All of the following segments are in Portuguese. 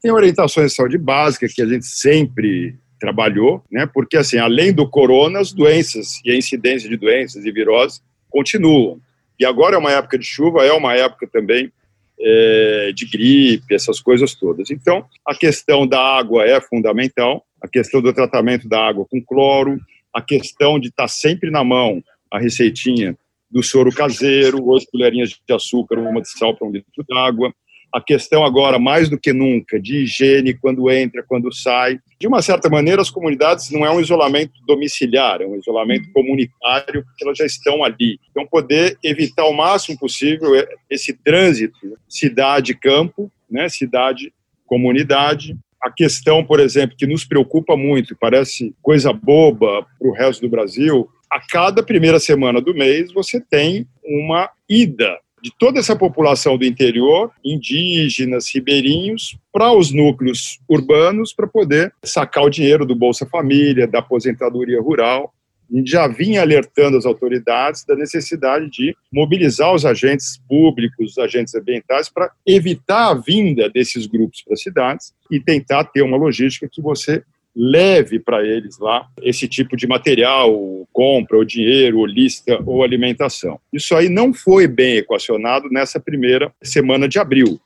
Tem orientações de saúde básica que a gente sempre trabalhou, né? Porque assim, além do corona, as doenças e a incidência de doenças e viroses continuam. E agora é uma época de chuva, é uma época também é, de gripe, essas coisas todas. Então, a questão da água é fundamental, a questão do tratamento da água com cloro, a questão de estar sempre na mão a receitinha do soro caseiro, oito colherinhas de açúcar, uma de sal para um litro d'água, a questão agora, mais do que nunca, de higiene quando entra, quando sai. De uma certa maneira, as comunidades não é um isolamento domiciliar, é um isolamento comunitário, porque elas já estão ali. Então, poder evitar o máximo possível esse trânsito cidade-campo, né, cidade-comunidade. A questão, por exemplo, que nos preocupa muito, parece coisa boba para o resto do Brasil, a cada primeira semana do mês você tem uma ida de toda essa população do interior, indígenas, ribeirinhos, para os núcleos urbanos para poder sacar o dinheiro do Bolsa Família, da aposentadoria rural. A gente já vinha alertando as autoridades da necessidade de mobilizar os agentes públicos, os agentes ambientais, para evitar a vinda desses grupos para as cidades e tentar ter uma logística que você leve para eles lá esse tipo de material, compra, ou dinheiro, ou lista, ou alimentação. Isso aí não foi bem equacionado nessa primeira semana de abril.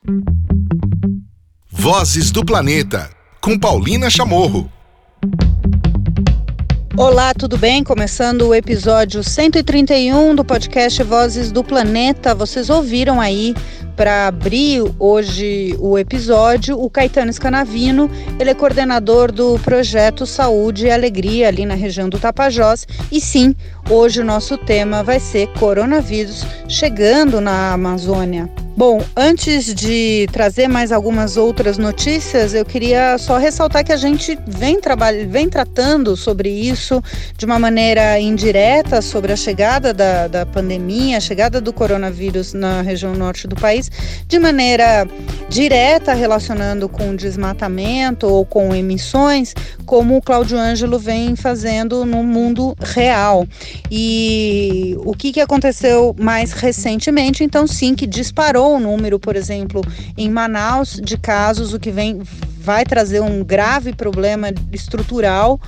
Vozes do Planeta, com Paulina Chamorro. Olá, tudo bem? Começando o episódio 131 do podcast Vozes do Planeta. Vocês ouviram aí para abrir hoje o episódio, o Caetano Scanavino, ele é coordenador do projeto Saúde e Alegria ali na região do Tapajós. E sim, hoje o nosso tema vai ser coronavírus chegando na Amazônia. Bom, antes de trazer mais algumas outras notícias, eu queria só ressaltar que a gente vem, vem tratando sobre isso de uma maneira indireta, sobre a chegada da, da pandemia, a chegada do coronavírus na região norte do país, de maneira direta, relacionando com desmatamento ou com emissões, como o Cláudio Ângelo vem fazendo no mundo real. E o que, que aconteceu mais recentemente, então, sim, que disparou o número, por exemplo, em Manaus de casos, o que vem vai trazer um grave problema estrutural.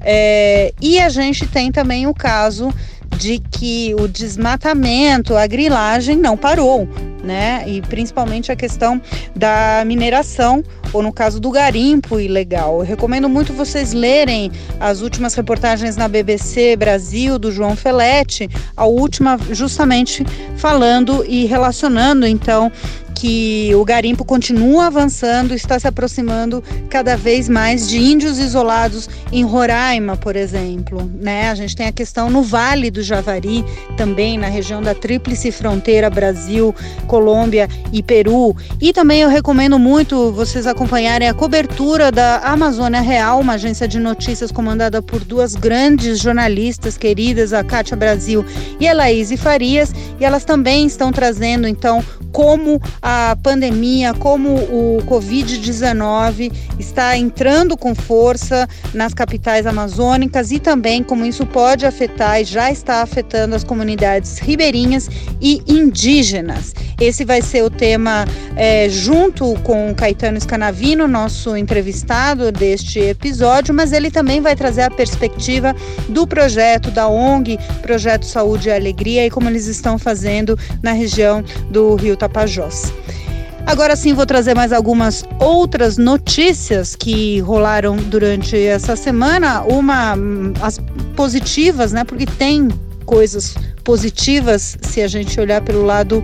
É, e a gente tem também o caso de que o desmatamento, a grilagem não parou, né? E principalmente a questão da mineração, ou no caso do garimpo ilegal. Eu recomendo muito vocês lerem as últimas reportagens na BBC Brasil do João Felete, a última justamente falando e relacionando então que o garimpo continua avançando, está se aproximando cada vez mais de índios isolados em Roraima, por exemplo. Né? A gente tem a questão no Vale do Javari, também na região da tríplice fronteira Brasil, Colômbia e Peru. E também eu recomendo muito vocês acompanharem a cobertura da Amazônia Real, uma agência de notícias comandada por duas grandes jornalistas queridas, a Kátia Brasil e a Laís Farias, e elas também estão trazendo então como a pandemia, como o Covid-19 está entrando com força nas capitais amazônicas e também como isso pode afetar e já está afetando as comunidades ribeirinhas e indígenas. Esse vai ser o tema é, junto com o Caetano Scanavino, nosso entrevistado deste episódio, mas ele também vai trazer a perspectiva do projeto da ONG, Projeto Saúde e Alegria, e como eles estão fazendo na região do Rio Tapajós. Agora sim, vou trazer mais algumas outras notícias que rolaram durante essa semana. Uma, as positivas, né? Porque tem coisas positivas se a gente olhar pelo lado,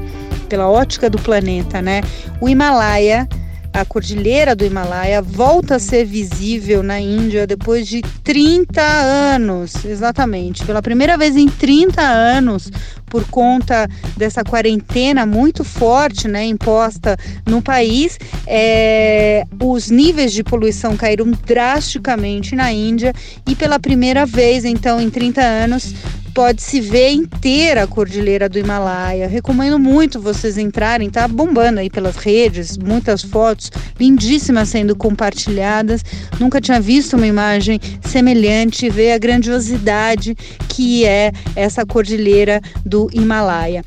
pela ótica do planeta, né? O Himalaia a cordilheira do Himalaia volta a ser visível na Índia depois de 30 anos, exatamente. Pela primeira vez em 30 anos, por conta dessa quarentena muito forte, né, imposta no país, é, os níveis de poluição caíram drasticamente na Índia e pela primeira vez, então, em 30 anos, pode-se ver inteira a cordilheira do Himalaia. Recomendo muito vocês entrarem, tá bombando aí pelas redes, muitas fotos lindíssimas sendo compartilhadas. Nunca tinha visto uma imagem semelhante, ver a grandiosidade que é essa cordilheira do Himalaia.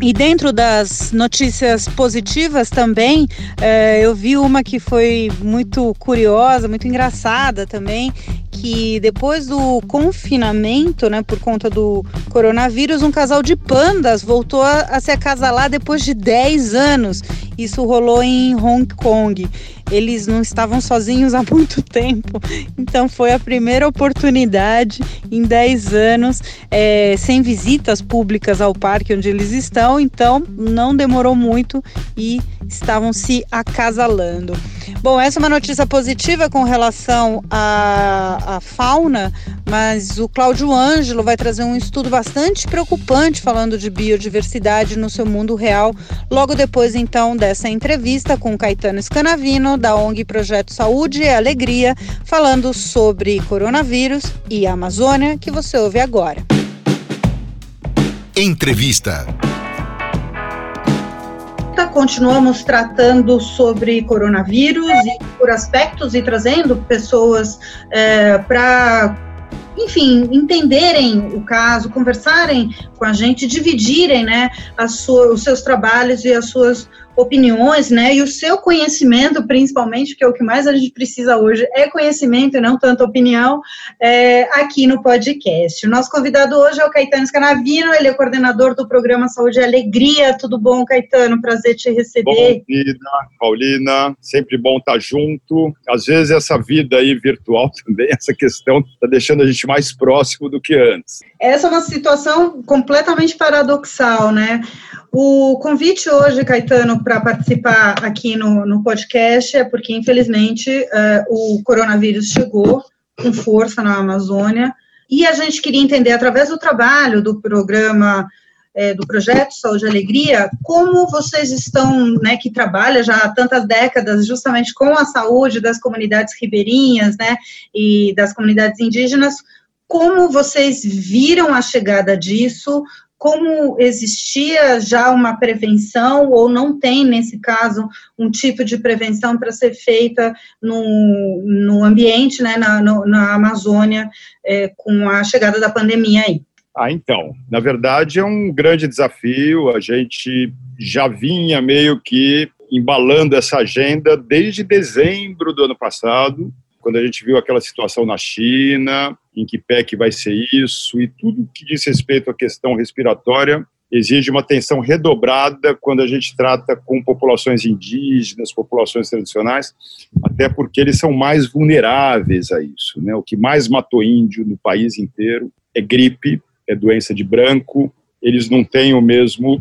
E dentro das notícias positivas também, é, eu vi uma que foi muito curiosa, muito engraçada também, que depois do confinamento, né, por conta do coronavírus, um casal de pandas voltou a, a se acasalar depois de 10 anos. Isso rolou em Hong Kong eles não estavam sozinhos há muito tempo, então foi a primeira oportunidade em 10 anos, é, sem visitas públicas ao parque onde eles estão, então não demorou muito e estavam se acasalando. Bom, essa é uma notícia positiva com relação à, à fauna, mas o Cláudio Ângelo vai trazer um estudo bastante preocupante falando de biodiversidade no seu mundo real, logo depois então dessa entrevista com Caetano Scanavino, da ONG Projeto Saúde e Alegria, falando sobre coronavírus e Amazônia, que você ouve agora. Entrevista continuamos tratando sobre coronavírus e por aspectos e trazendo pessoas é, para enfim, entenderem o caso, conversarem com a gente, dividirem, né, sua, os seus trabalhos e as suas opiniões, né, e o seu conhecimento, principalmente, que é o que mais a gente precisa hoje, é conhecimento e não tanto opinião, é, aqui no podcast. O nosso convidado hoje é o Caetano Scanavino, ele é coordenador do programa Saúde e Alegria. Tudo bom, Caetano? Prazer te receber. Bom, Paulina, Paulina, sempre bom estar junto. Às vezes essa vida aí virtual também, essa questão está deixando a gente mais próximo do que antes. Essa é uma situação completamente paradoxal, né? O convite hoje, Caetano, para participar aqui no, no podcast é porque, infelizmente, uh, o coronavírus chegou com força na Amazônia e a gente queria entender, através do trabalho do programa, é, do projeto Saúde e Alegria, como vocês estão, né, que trabalha já há tantas décadas justamente com a saúde das comunidades ribeirinhas, né, e das comunidades indígenas, como vocês viram a chegada disso, como existia já uma prevenção ou não tem, nesse caso, um tipo de prevenção para ser feita no, no ambiente, né, na, no, na Amazônia, é, com a chegada da pandemia aí? Ah, então, na verdade é um grande desafio, a gente já vinha meio que embalando essa agenda desde dezembro do ano passado, quando a gente viu aquela situação na China, em que pé que vai ser isso, e tudo que diz respeito à questão respiratória exige uma atenção redobrada quando a gente trata com populações indígenas, populações tradicionais, até porque eles são mais vulneráveis a isso. Né? O que mais matou índio no país inteiro é gripe, é doença de branco, eles não têm o mesmo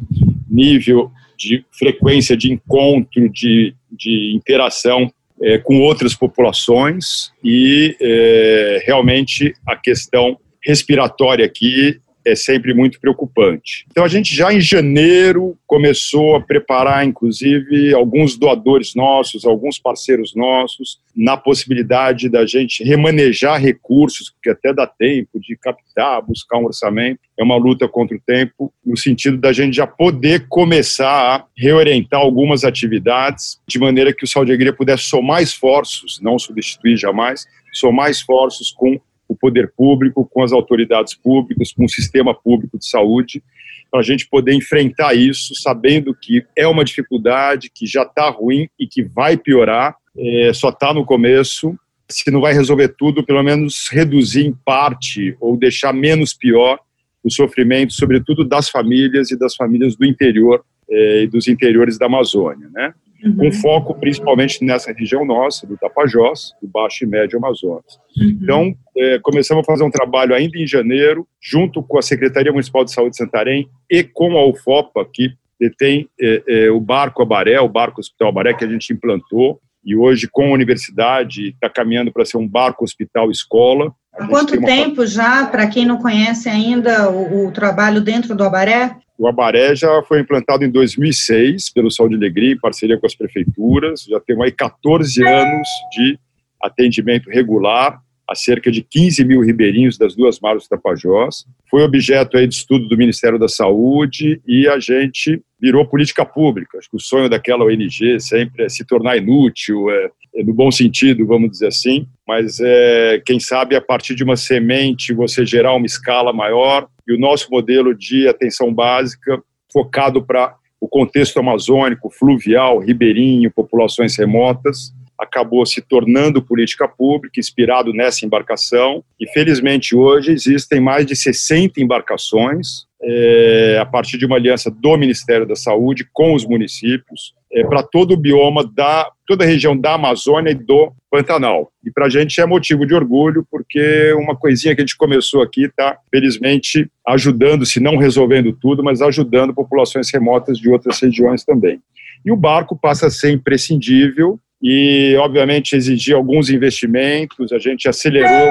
nível de frequência de encontro, de, de interação é, com outras populações e é, realmente a questão respiratória aqui é sempre muito preocupante. Então, a gente já em janeiro começou a preparar, inclusive, alguns doadores nossos, alguns parceiros nossos, na possibilidade da gente remanejar recursos, porque até dá tempo de captar, buscar um orçamento. É uma luta contra o tempo, no sentido da gente já poder começar a reorientar algumas atividades, de maneira que o Saúde Alegria pudesse somar esforços, não substituir jamais, somar esforços com o poder público, com as autoridades públicas, com o sistema público de saúde, para a gente poder enfrentar isso, sabendo que é uma dificuldade, que já está ruim e que vai piorar, é, só está no começo. Se não vai resolver tudo, pelo menos reduzir em parte ou deixar menos pior o sofrimento, sobretudo das famílias e das famílias do interior é, e dos interiores da Amazônia, né? Uhum. com foco principalmente nessa região nossa, do Tapajós, do Baixo e Médio Amazonas. Uhum. Então, é, começamos a fazer um trabalho ainda em janeiro, junto com a Secretaria Municipal de Saúde de Santarém e com a UFOPA, que detém é, é, o Barco Abaré, o Barco Hospital Abaré, que a gente implantou, e hoje, com a universidade, está caminhando para ser um barco hospital escola. Há quanto tempo já, para quem não conhece ainda o, o, trabalho dentro do Abaré? O Abaré já foi implantado em 2006 pelo Saúde e Alegria, em parceria com as prefeituras. Já tem aí 14 anos de atendimento regular a cerca de 15 mil ribeirinhos das duas margens do Tapajós. Foi objeto aí de estudo do Ministério da Saúde e a gente virou política pública. Acho que o sonho daquela ONG sempre é se tornar inútil, é, é no bom sentido, vamos dizer assim, mas é, quem sabe a partir de uma semente você gerar uma escala maior e o nosso modelo de atenção básica focado para o contexto amazônico, fluvial, ribeirinho, populações remotas, acabou se tornando política pública, inspirado nessa embarcação. E, felizmente, hoje existem mais de 60 embarcações, é, a partir de uma aliança do Ministério da Saúde com os municípios, é, para todo o bioma da toda a região da Amazônia e do Pantanal. E para a gente é motivo de orgulho, porque uma coisinha que a gente começou aqui está, felizmente, ajudando, se não resolvendo tudo, mas ajudando populações remotas de outras regiões também. E o barco passa a ser imprescindível e, obviamente, exigir alguns investimentos. A gente acelerou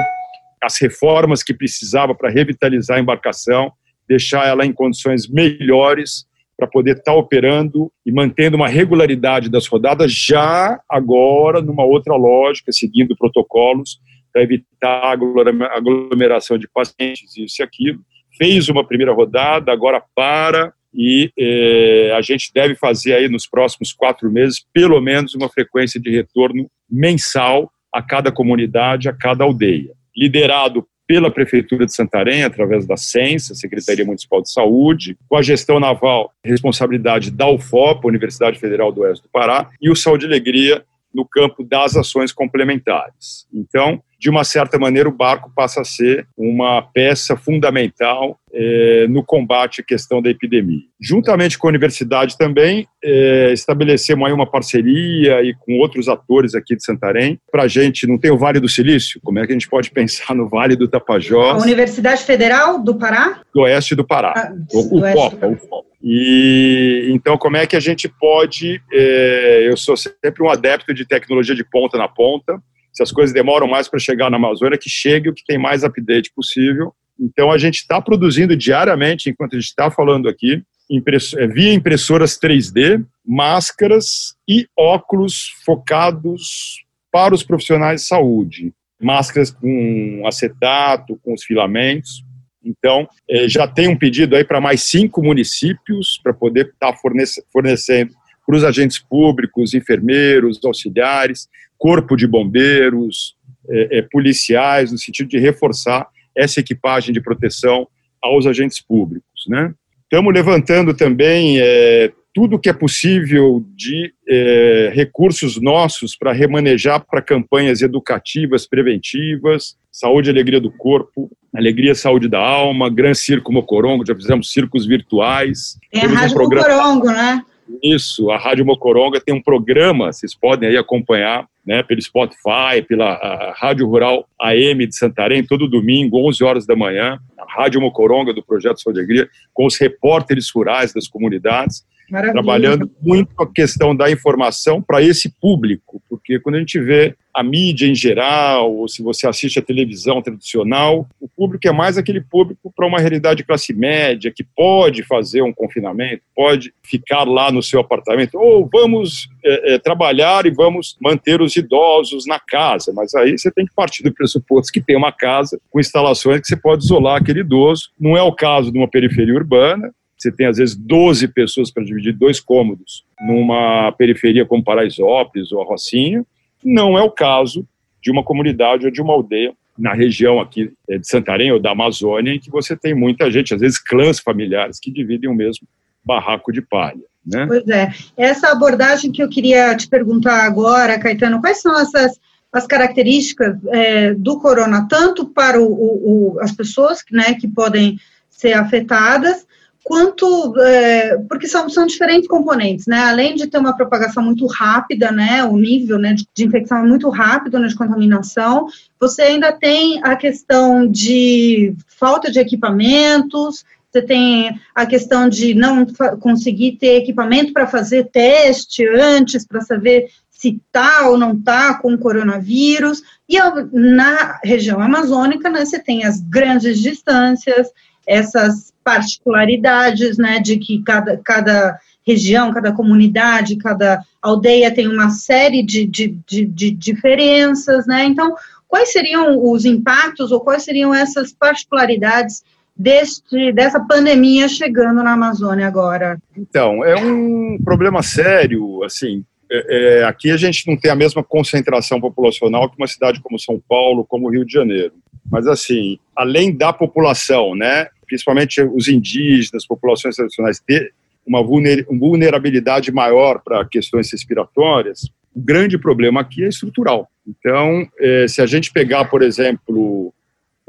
as reformas que precisava para revitalizar a embarcação, deixar ela em condições melhores para poder estar tá operando e mantendo uma regularidade das rodadas já agora numa outra lógica, seguindo protocolos para evitar aglomeração de pacientes, isso e aquilo. Fez uma primeira rodada, agora para e eh, a gente deve fazer aí nos próximos quatro meses pelo menos uma frequência de retorno mensal a cada comunidade, a cada aldeia. Liderado pela Prefeitura de Santarém, através da CENSA, Secretaria Municipal de Saúde, com a gestão naval, responsabilidade da UFOP, Universidade Federal do Oeste do Pará, e o Saúde e Alegria no campo das ações complementares. Então, de uma certa maneira, o barco passa a ser uma peça fundamental é, no combate à questão da epidemia. Juntamente com a universidade também, é, estabelecemos aí uma parceria e com outros atores aqui de Santarém. Para a gente, não tem o Vale do Silício? Como é que a gente pode pensar no Vale do Tapajós? A Universidade Federal do Pará? Do Oeste do Pará. Ah, o, o FOPA, o FOPA. E então, como é que a gente pode? É, eu sou sempre um adepto de tecnologia de ponta na ponta se as coisas demoram mais para chegar na Amazônia, que chegue o que tem mais update possível. Então, a gente está produzindo diariamente, enquanto a gente está falando aqui, é, via impressoras 3D, máscaras e óculos focados para os profissionais de saúde. Máscaras com acetato, com os filamentos. Então, é, já tem um pedido aí para mais cinco municípios para poder estar tá fornecendo para os agentes públicos, enfermeiros, auxiliares, corpo de bombeiros, é, é, policiais, no sentido de reforçar essa equipagem de proteção aos agentes públicos. Né? Estamos levantando também é, tudo que é possível de é, recursos nossos para remanejar para campanhas educativas, preventivas, saúde e alegria do corpo, alegria e saúde da alma, Gran Circo Mocorongo, já fizemos circos virtuais. É a Rádio um programa... Mocorongo, né? Isso, a Rádio Mocoronga tem um programa, vocês podem aí acompanhar, né, pelo Spotify, pela Rádio Rural AM de Santarém, todo domingo, 11 horas da manhã, a Rádio Mocoronga do Projeto Saúde Alegria, com os repórteres rurais das comunidades, Maravilha. trabalhando muito a questão da informação para esse público, porque quando a gente vê a mídia em geral, ou se você assiste a televisão tradicional, o público é mais aquele público para uma realidade de classe média, que pode fazer um confinamento, pode ficar lá no seu apartamento, ou vamos é, é, trabalhar e vamos manter os idosos na casa, mas aí você tem que partir do pressuposto que tem uma casa com instalações que você pode isolar aquele idoso. Não é o caso de uma periferia urbana, você tem às vezes 12 pessoas para dividir dois cômodos numa periferia como Paraisópolis ou a Rocinha, não é o caso de uma comunidade ou de uma aldeia na região aqui é, de Santarém ou da Amazônia, em que você tem muita gente, às vezes clãs familiares, que dividem o mesmo barraco de palha. Né? Pois é. Essa abordagem que eu queria te perguntar agora, Caetano, quais são essas as características é, do corona, tanto para o, o, as pessoas né, que podem ser afetadas, quanto é, porque são, são diferentes componentes, né? Além de ter uma propagação muito rápida, né? O nível né, de, de infecção é muito rápido, né, de contaminação. Você ainda tem a questão de falta de equipamentos. Você tem a questão de não conseguir ter equipamento para fazer teste antes, para saber se está ou não está com coronavírus. E na região amazônica, né, você tem as grandes distâncias, essas particularidades, né, de que cada, cada região, cada comunidade, cada aldeia tem uma série de, de, de, de diferenças, né, então, quais seriam os impactos ou quais seriam essas particularidades deste, dessa pandemia chegando na Amazônia agora? Então, é um problema sério, assim, é, é, aqui a gente não tem a mesma concentração populacional que uma cidade como São Paulo, como Rio de Janeiro. Mas, assim, além da população, né, principalmente os indígenas, populações tradicionais, ter uma vulnerabilidade maior para questões respiratórias, o grande problema aqui é estrutural. Então, é, se a gente pegar, por exemplo,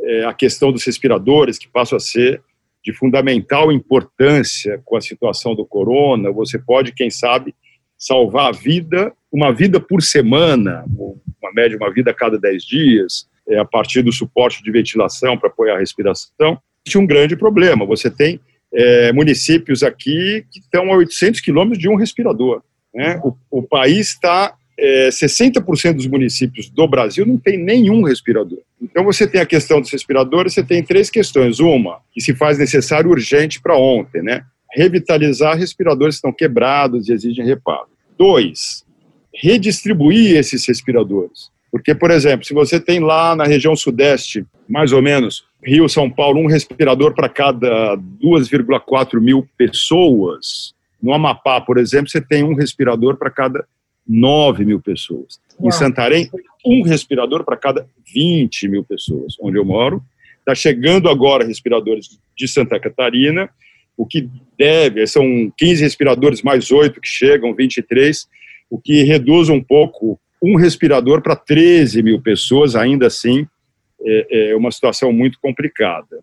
é, a questão dos respiradores, que passam a ser de fundamental importância com a situação do corona, você pode, quem sabe, salvar a vida, uma vida por semana, uma média, uma vida a cada 10 dias, é, a partir do suporte de ventilação para apoiar a respiração. Um grande problema. Você tem é, municípios aqui que estão a 800 quilômetros de um respirador. Né? O, o país está é, 60% dos municípios do Brasil não tem nenhum respirador. Então você tem a questão dos respiradores, você tem três questões. Uma, que se faz necessário urgente para ontem, né? Revitalizar respiradores que estão quebrados e exigem reparo. Dois, redistribuir esses respiradores. Porque, por exemplo, se você tem lá na região sudeste, mais ou menos, Rio, São Paulo, um respirador para cada 2,4 mil pessoas, no Amapá, por exemplo, você tem um respirador para cada 9 mil pessoas. Uau. Em Santarém, um respirador para cada 20 mil pessoas, onde eu moro. Está chegando agora respiradores de Santa Catarina, o que deve, são 15 respiradores mais 8 que chegam, 23, o que reduz um pouco um respirador para 13 mil pessoas, ainda assim, é, é uma situação muito complicada.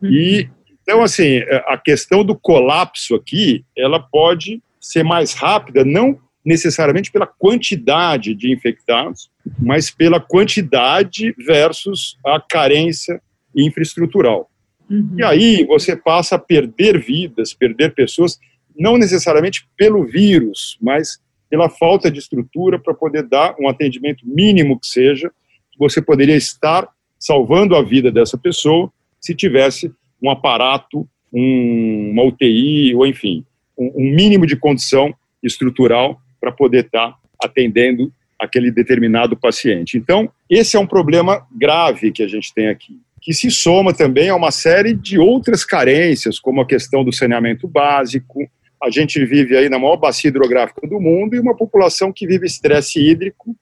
Uhum. E, então, assim, a questão do colapso aqui, ela pode ser mais rápida, não necessariamente pela quantidade de infectados, mas pela quantidade versus a carência infraestrutural. Uhum. E aí você passa a perder vidas, perder pessoas, não necessariamente pelo vírus, mas pela falta de estrutura para poder dar um atendimento mínimo que seja, você poderia estar salvando a vida dessa pessoa se tivesse um aparato, um, uma UTI, ou enfim, um, um mínimo de condição estrutural para poder estar tá atendendo aquele determinado paciente. Então, esse é um problema grave que a gente tem aqui, que se soma também a uma série de outras carências, como a questão do saneamento básico. A gente vive aí na maior bacia hidrográfica do mundo e uma população que vive estresse hídrico,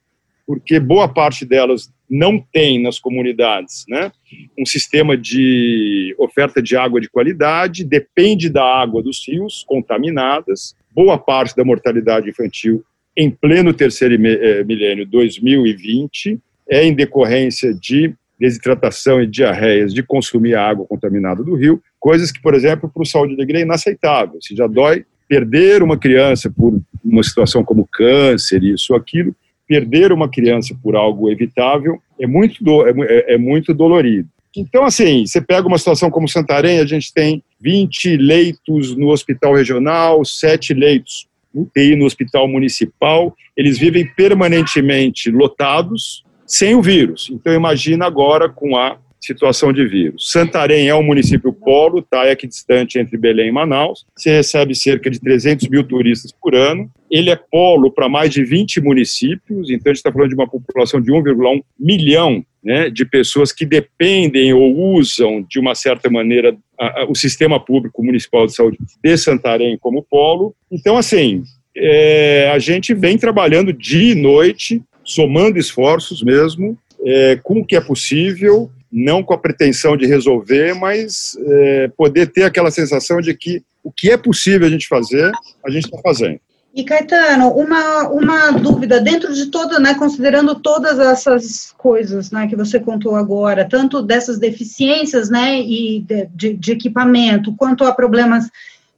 porque boa parte delas não tem nas comunidades né, um sistema de oferta de água de qualidade, depende da água dos rios contaminadas, boa parte da mortalidade infantil em pleno terceiro eh, milênio 2020 é em decorrência de desidratação e diarreias de consumir a água contaminada do rio, coisas que, por exemplo, para o saúde negra é inaceitável. Se já dói perder uma criança por uma situação como câncer, isso aquilo, perder uma criança por algo evitável é muito, do, é, é, é muito dolorido. Então, assim, você pega uma situação como Santarém, a gente tem 20 leitos no hospital regional, 7 leitos UTI no hospital municipal, eles vivem permanentemente lotados, sem o vírus. Então, imagina agora com a situação de vírus. Santarém é um município polo, está aqui distante entre Belém e Manaus. Você recebe cerca de 300 mil turistas por ano. Ele é polo para mais de 20 municípios, então a gente está falando de uma população de 1,1 milhão né, de pessoas que dependem ou usam, de uma certa maneira, a, a, o sistema público municipal de saúde de Santarém como polo. Então, assim, é, a gente vem trabalhando dia e noite, somando esforços mesmo, é, com o que é possível, não com a pretensão de resolver, mas é, poder ter aquela sensação de que o que é possível a gente fazer, a gente está fazendo. E Caetano, uma, uma dúvida, dentro de toda, né, considerando todas essas coisas né, que você contou agora, tanto dessas deficiências né, e de, de equipamento, quanto a problemas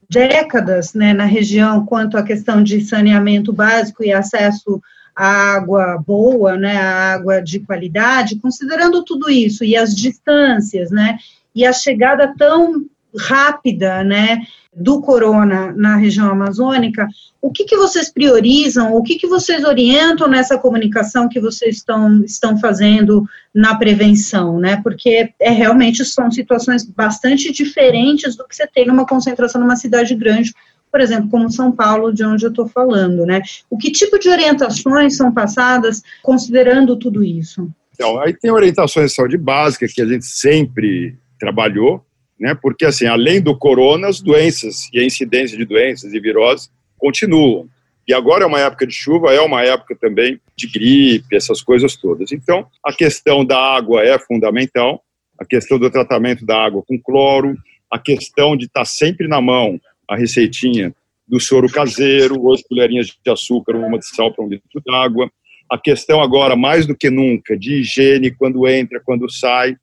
décadas né, na região, quanto a questão de saneamento básico e acesso à água boa, né, à água de qualidade, considerando tudo isso e as distâncias, né, e a chegada tão rápida, né, do corona na região amazônica, o que, que vocês priorizam, o que, que vocês orientam nessa comunicação que vocês estão, estão fazendo na prevenção, né? Porque é realmente são situações bastante diferentes do que você tem numa concentração numa cidade grande, por exemplo, como São Paulo, de onde eu estou falando, né? O que tipo de orientações são passadas considerando tudo isso? Então, aí tem orientações de saúde básica que a gente sempre trabalhou, né? Porque assim, além do corona, as doenças e a incidência de doenças e viroses continuam. E agora é uma época de chuva, é uma época também de gripe, essas coisas todas. Então, a questão da água é fundamental, a questão do tratamento da água com cloro, a questão de estar sempre na mão a receitinha do soro caseiro, oito colherinhas de açúcar, uma de sal para um litro d'água. A questão agora, mais do que nunca, de higiene quando entra, quando sai.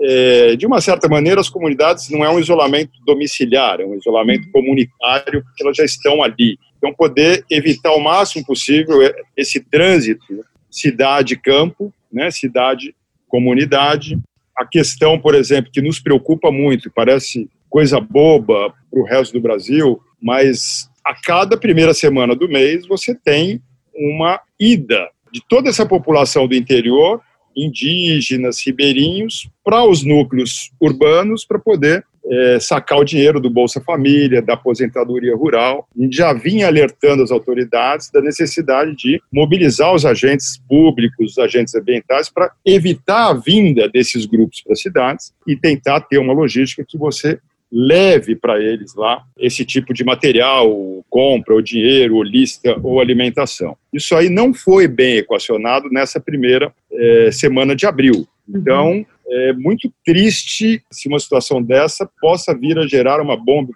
É, de uma certa maneira, as comunidades não é um isolamento domiciliar, é um isolamento comunitário, porque elas já estão ali. Então, poder evitar o máximo possível esse trânsito cidade-campo, né, cidade-comunidade. A questão, por exemplo, que nos preocupa muito, parece coisa boba para o resto do Brasil, mas a cada primeira semana do mês você tem uma ida de toda essa população do interior, indígenas, ribeirinhos, para os núcleos urbanos para poder é, sacar o dinheiro do Bolsa Família, da aposentadoria rural. A gente já vinha alertando as autoridades da necessidade de mobilizar os agentes públicos, os agentes ambientais, para evitar a vinda desses grupos para as cidades e tentar ter uma logística que você leve para eles lá esse tipo de material, compra, ou dinheiro, ou lista, ou alimentação. Isso aí não foi bem equacionado nessa primeira é, semana de abril. Uhum. Então, é muito triste se uma situação dessa possa vir a gerar uma bomba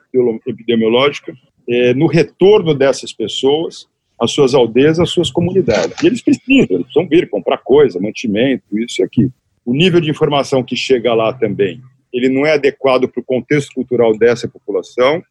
epidemiológica é, no retorno dessas pessoas às suas aldeias, às suas comunidades. E eles precisam, eles precisam vir comprar coisa, mantimento, isso e aquilo. O nível de informação que chega lá também ele não é adequado para o contexto cultural dessa população.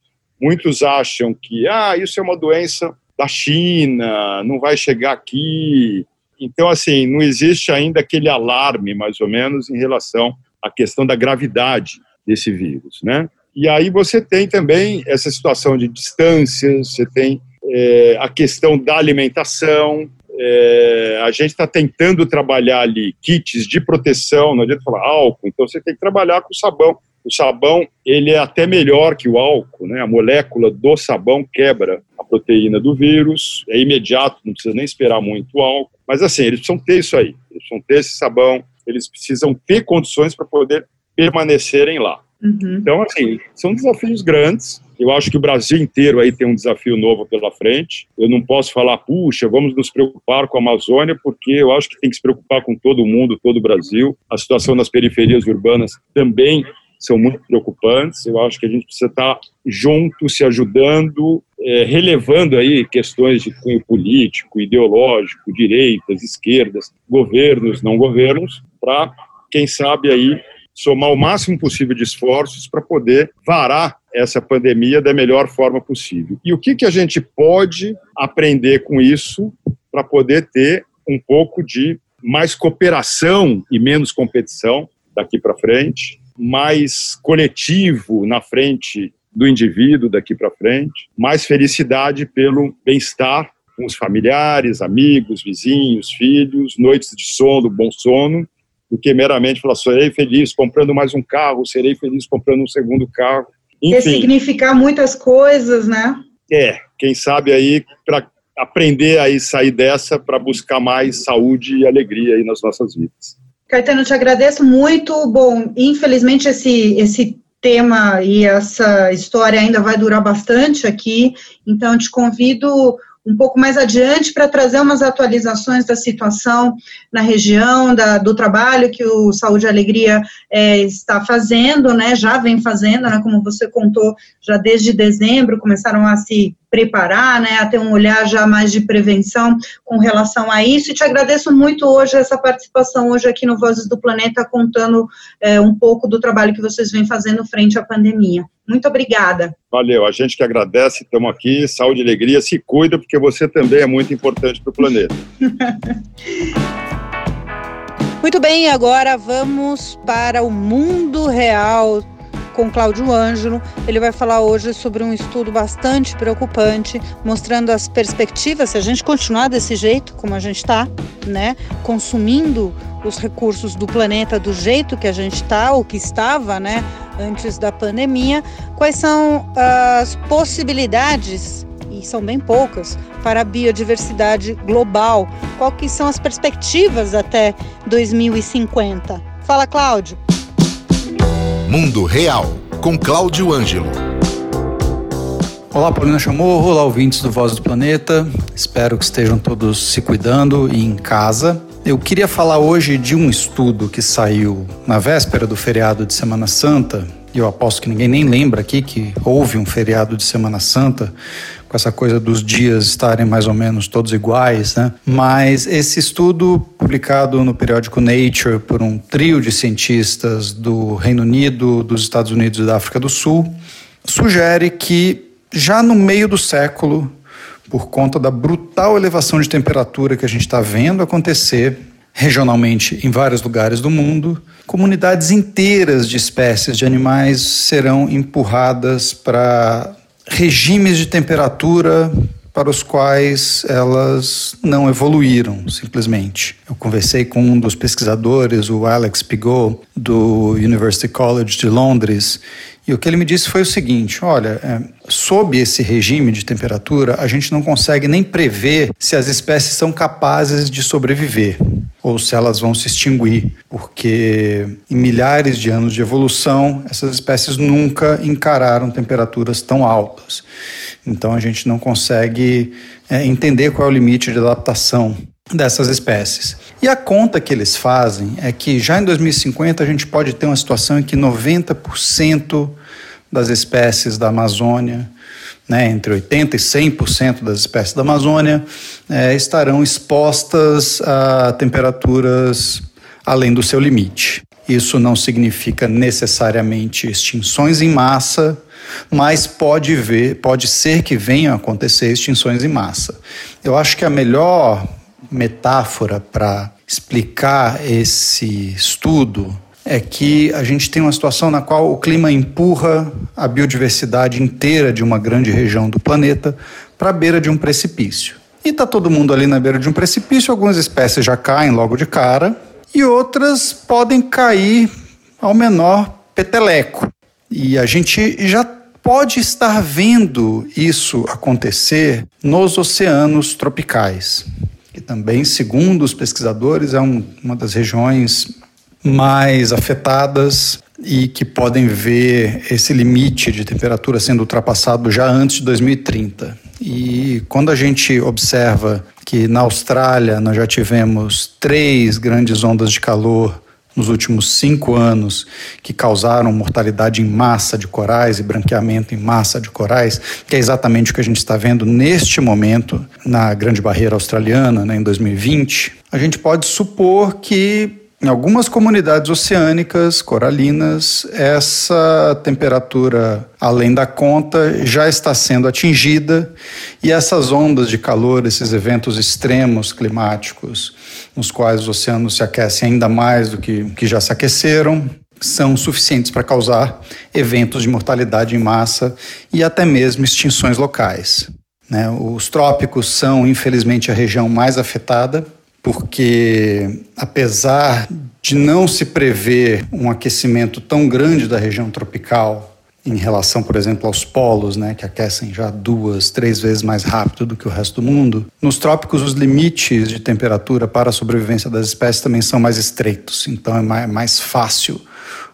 Muitos acham que ah, isso é uma doença da China, não vai chegar aqui. Então, assim, não existe ainda aquele alarme, mais ou menos, em relação à questão da gravidade desse vírus, né? E aí você tem também essa situação de distâncias, você tem é, a questão da alimentação, é, a gente está tentando trabalhar ali kits de proteção, não adianta falar álcool, então você tem que trabalhar com sabão. O sabão, ele é até melhor que o álcool, né? A molécula do sabão quebra a proteína do vírus, é imediato, não precisa nem esperar muito o álcool. Mas assim, eles precisam ter isso aí, eles precisam ter esse sabão, eles precisam ter condições para poder permanecerem lá. Uhum. Então, assim, são desafios grandes, eu acho que o Brasil inteiro aí tem um desafio novo pela frente. Eu não posso falar, puxa, vamos nos preocupar com a Amazônia, porque eu acho que tem que se preocupar com todo mundo, todo o Brasil. A situação nas periferias urbanas também são muito preocupantes. Eu acho que a gente precisa estar junto, se ajudando, é, relevando aí questões de cunho político, ideológico, direitas, esquerdas, governos, não governos, para, quem sabe aí, somar o máximo possível de esforços para poder varar essa pandemia da melhor forma possível. E o que, que a gente pode aprender com isso para poder ter um pouco de mais cooperação e menos competição daqui para frente, mais coletivo na frente do indivíduo daqui para frente, mais felicidade pelo bem-estar com os familiares, amigos, vizinhos, filhos, noites de sono, bom sono, do que meramente falar, serei feliz comprando mais um carro, serei feliz comprando um segundo carro. Enfim, significar muitas coisas, né? É, quem sabe aí para aprender a sair dessa para buscar mais saúde e alegria aí nas nossas vidas. Caetano, te agradeço muito. Bom, infelizmente esse esse tema e essa história ainda vai durar bastante aqui, então te convido um pouco mais adiante para trazer umas atualizações da situação na região, da, do trabalho que o Saúde e Alegria é, está fazendo, né, já vem fazendo, né, como você contou, já desde dezembro começaram a se preparar, né, a ter um olhar já mais de prevenção com relação a isso. E te agradeço muito hoje essa participação hoje aqui no Vozes do Planeta, contando é, um pouco do trabalho que vocês vêm fazendo frente à pandemia. Muito obrigada. Valeu, a gente que agradece, estamos aqui, saúde e alegria, se cuida, porque você também é muito importante para o planeta. Muito bem, agora vamos para o mundo real com Cláudio Ângelo. Ele vai falar hoje sobre um estudo bastante preocupante, mostrando as perspectivas, se a gente continuar desse jeito, como a gente está, né, consumindo os recursos do planeta do jeito que a gente está, ou que estava, né, antes da pandemia, quais são as possibilidades e são bem poucas para a biodiversidade global. Que são as perspectivas até 2050? Fala, Cláudio. Mundo Real, com Cláudio Ângelo. Olá, Paulina Chamorro, olá, ouvintes do Voz do Planeta. Espero que estejam todos se cuidando e em casa. Eu queria falar hoje de um estudo que saiu na véspera do feriado de Semana Santa. Eu aposto que ninguém nem lembra aqui que houve um feriado de Semana Santa com essa coisa dos dias estarem mais ou menos todos iguais, né? Mas esse estudo publicado no periódico Nature por um trio de cientistas do Reino Unido, dos Estados Unidos e da África do Sul sugere que já no meio do século, por conta da brutal elevação de temperatura que a gente está vendo acontecer regionalmente em vários lugares do mundo, comunidades inteiras de espécies de animais serão empurradas para regimes de temperatura para os quais elas não evoluíram, simplesmente. Eu conversei com um dos pesquisadores, o Alex Pigot, do University College de Londres, e o que ele me disse foi o seguinte: olha, é, sob esse regime de temperatura, a gente não consegue nem prever se as espécies são capazes de sobreviver ou se elas vão se extinguir, porque em milhares de anos de evolução, essas espécies nunca encararam temperaturas tão altas. Então a gente não consegue é, entender qual é o limite de adaptação dessas espécies. E a conta que eles fazem é que já em 2050 a gente pode ter uma situação em que 90% das espécies da Amazônia, né, entre 80% e 100% das espécies da Amazônia, é, estarão expostas a temperaturas além do seu limite. Isso não significa necessariamente extinções em massa, mas pode ver, pode ser que venham a acontecer extinções em massa. Eu acho que a melhor metáfora para explicar esse estudo é que a gente tem uma situação na qual o clima empurra a biodiversidade inteira de uma grande região do planeta para a beira de um precipício. E está todo mundo ali na beira de um precipício, algumas espécies já caem logo de cara e outras podem cair ao menor peteleco. E a gente já pode estar vendo isso acontecer nos oceanos tropicais que também, segundo os pesquisadores, é um, uma das regiões mais afetadas e que podem ver esse limite de temperatura sendo ultrapassado já antes de 2030. E quando a gente observa que na Austrália nós já tivemos três grandes ondas de calor nos últimos cinco anos que causaram mortalidade em massa de corais e branqueamento em massa de corais, que é exatamente o que a gente está vendo neste momento na Grande Barreira Australiana, né, em 2020, a gente pode supor que em algumas comunidades oceânicas coralinas, essa temperatura além da conta já está sendo atingida e essas ondas de calor, esses eventos extremos climáticos, nos quais os oceanos se aquecem ainda mais do que, que já se aqueceram, são suficientes para causar eventos de mortalidade em massa e até mesmo extinções locais. Né? Os trópicos são, infelizmente, a região mais afetada porque apesar de não se prever um aquecimento tão grande da região tropical em relação, por exemplo, aos polos, né, que aquecem já duas, três vezes mais rápido do que o resto do mundo, nos trópicos os limites de temperatura para a sobrevivência das espécies também são mais estreitos. Então é mais fácil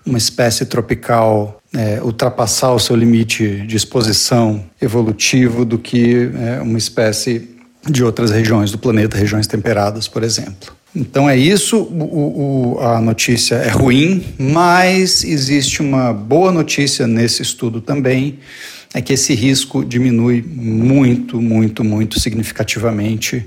uma espécie tropical é, ultrapassar o seu limite de exposição evolutivo do que é, uma espécie de outras regiões do planeta, regiões temperadas, por exemplo. Então é isso, o, o, a notícia é ruim, mas existe uma boa notícia nesse estudo também, é que esse risco diminui muito, muito, muito significativamente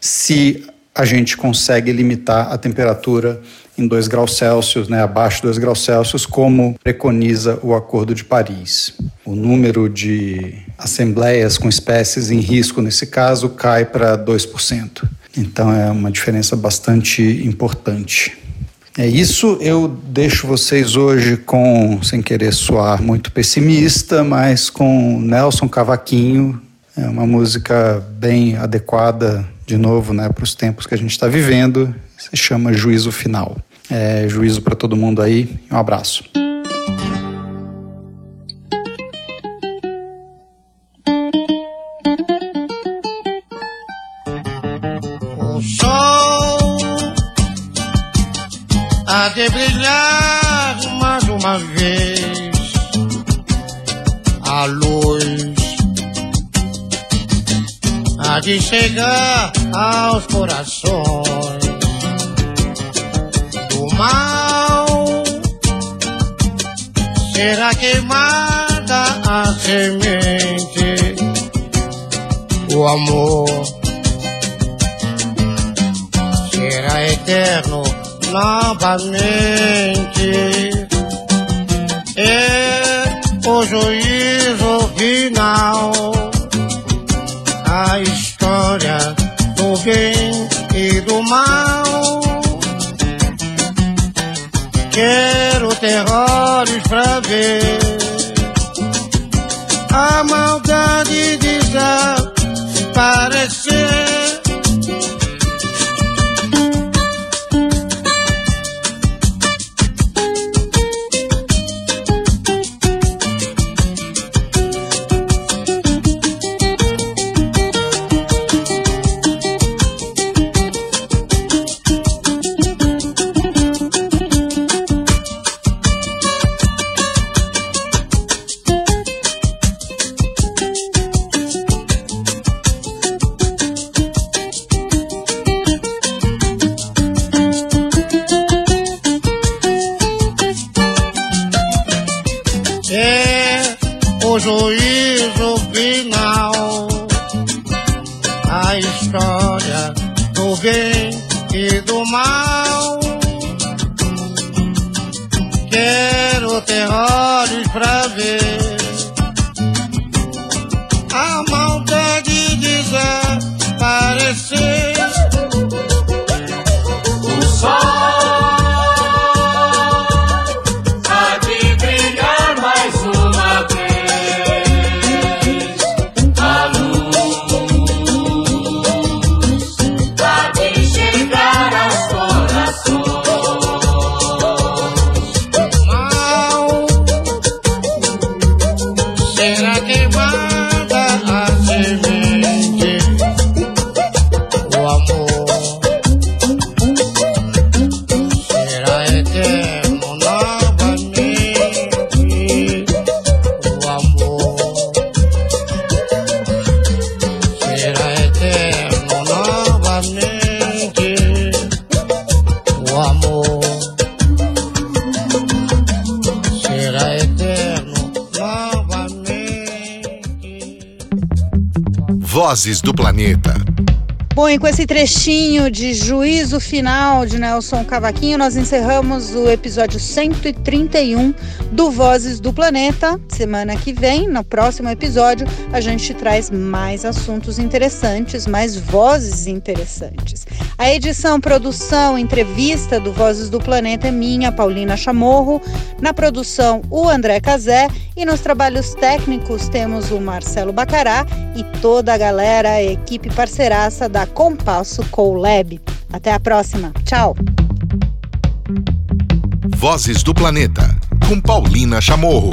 se a gente consegue limitar a temperatura em 2 graus Celsius, né, abaixo de 2 graus Celsius, como preconiza o Acordo de Paris. O número de assembleias com espécies em risco, nesse caso, cai para 2%. Então é uma diferença bastante importante. É isso, eu deixo vocês hoje com, sem querer soar muito pessimista, mas com Nelson Cavaquinho, é uma música bem adequada, de novo, né, para os tempos que a gente está vivendo, se chama Juízo Final. É, juízo para todo mundo aí, um abraço. de brilhar mais uma vez a luz há de chegar aos corações amor será eterno novamente. É o juízo final, a história do bem e do mal. Quero terrores pra ver a maldade desaparecer. É o juízo final, a história do bem e do mal. Quero terrores pra ver Vozes do Planeta. Bom, e com esse trechinho de juízo final de Nelson Cavaquinho, nós encerramos o episódio 131 do Vozes do Planeta. Semana que vem, no próximo episódio, a gente traz mais assuntos interessantes, mais vozes interessantes. A edição, produção, entrevista do Vozes do Planeta é minha, Paulina Chamorro. Na produção, o André Cazé. E nos trabalhos técnicos temos o Marcelo Bacará e toda a galera, a equipe parceiraça da Compasso Colab. Até a próxima. Tchau. Vozes do Planeta. Com Paulina Chamorro.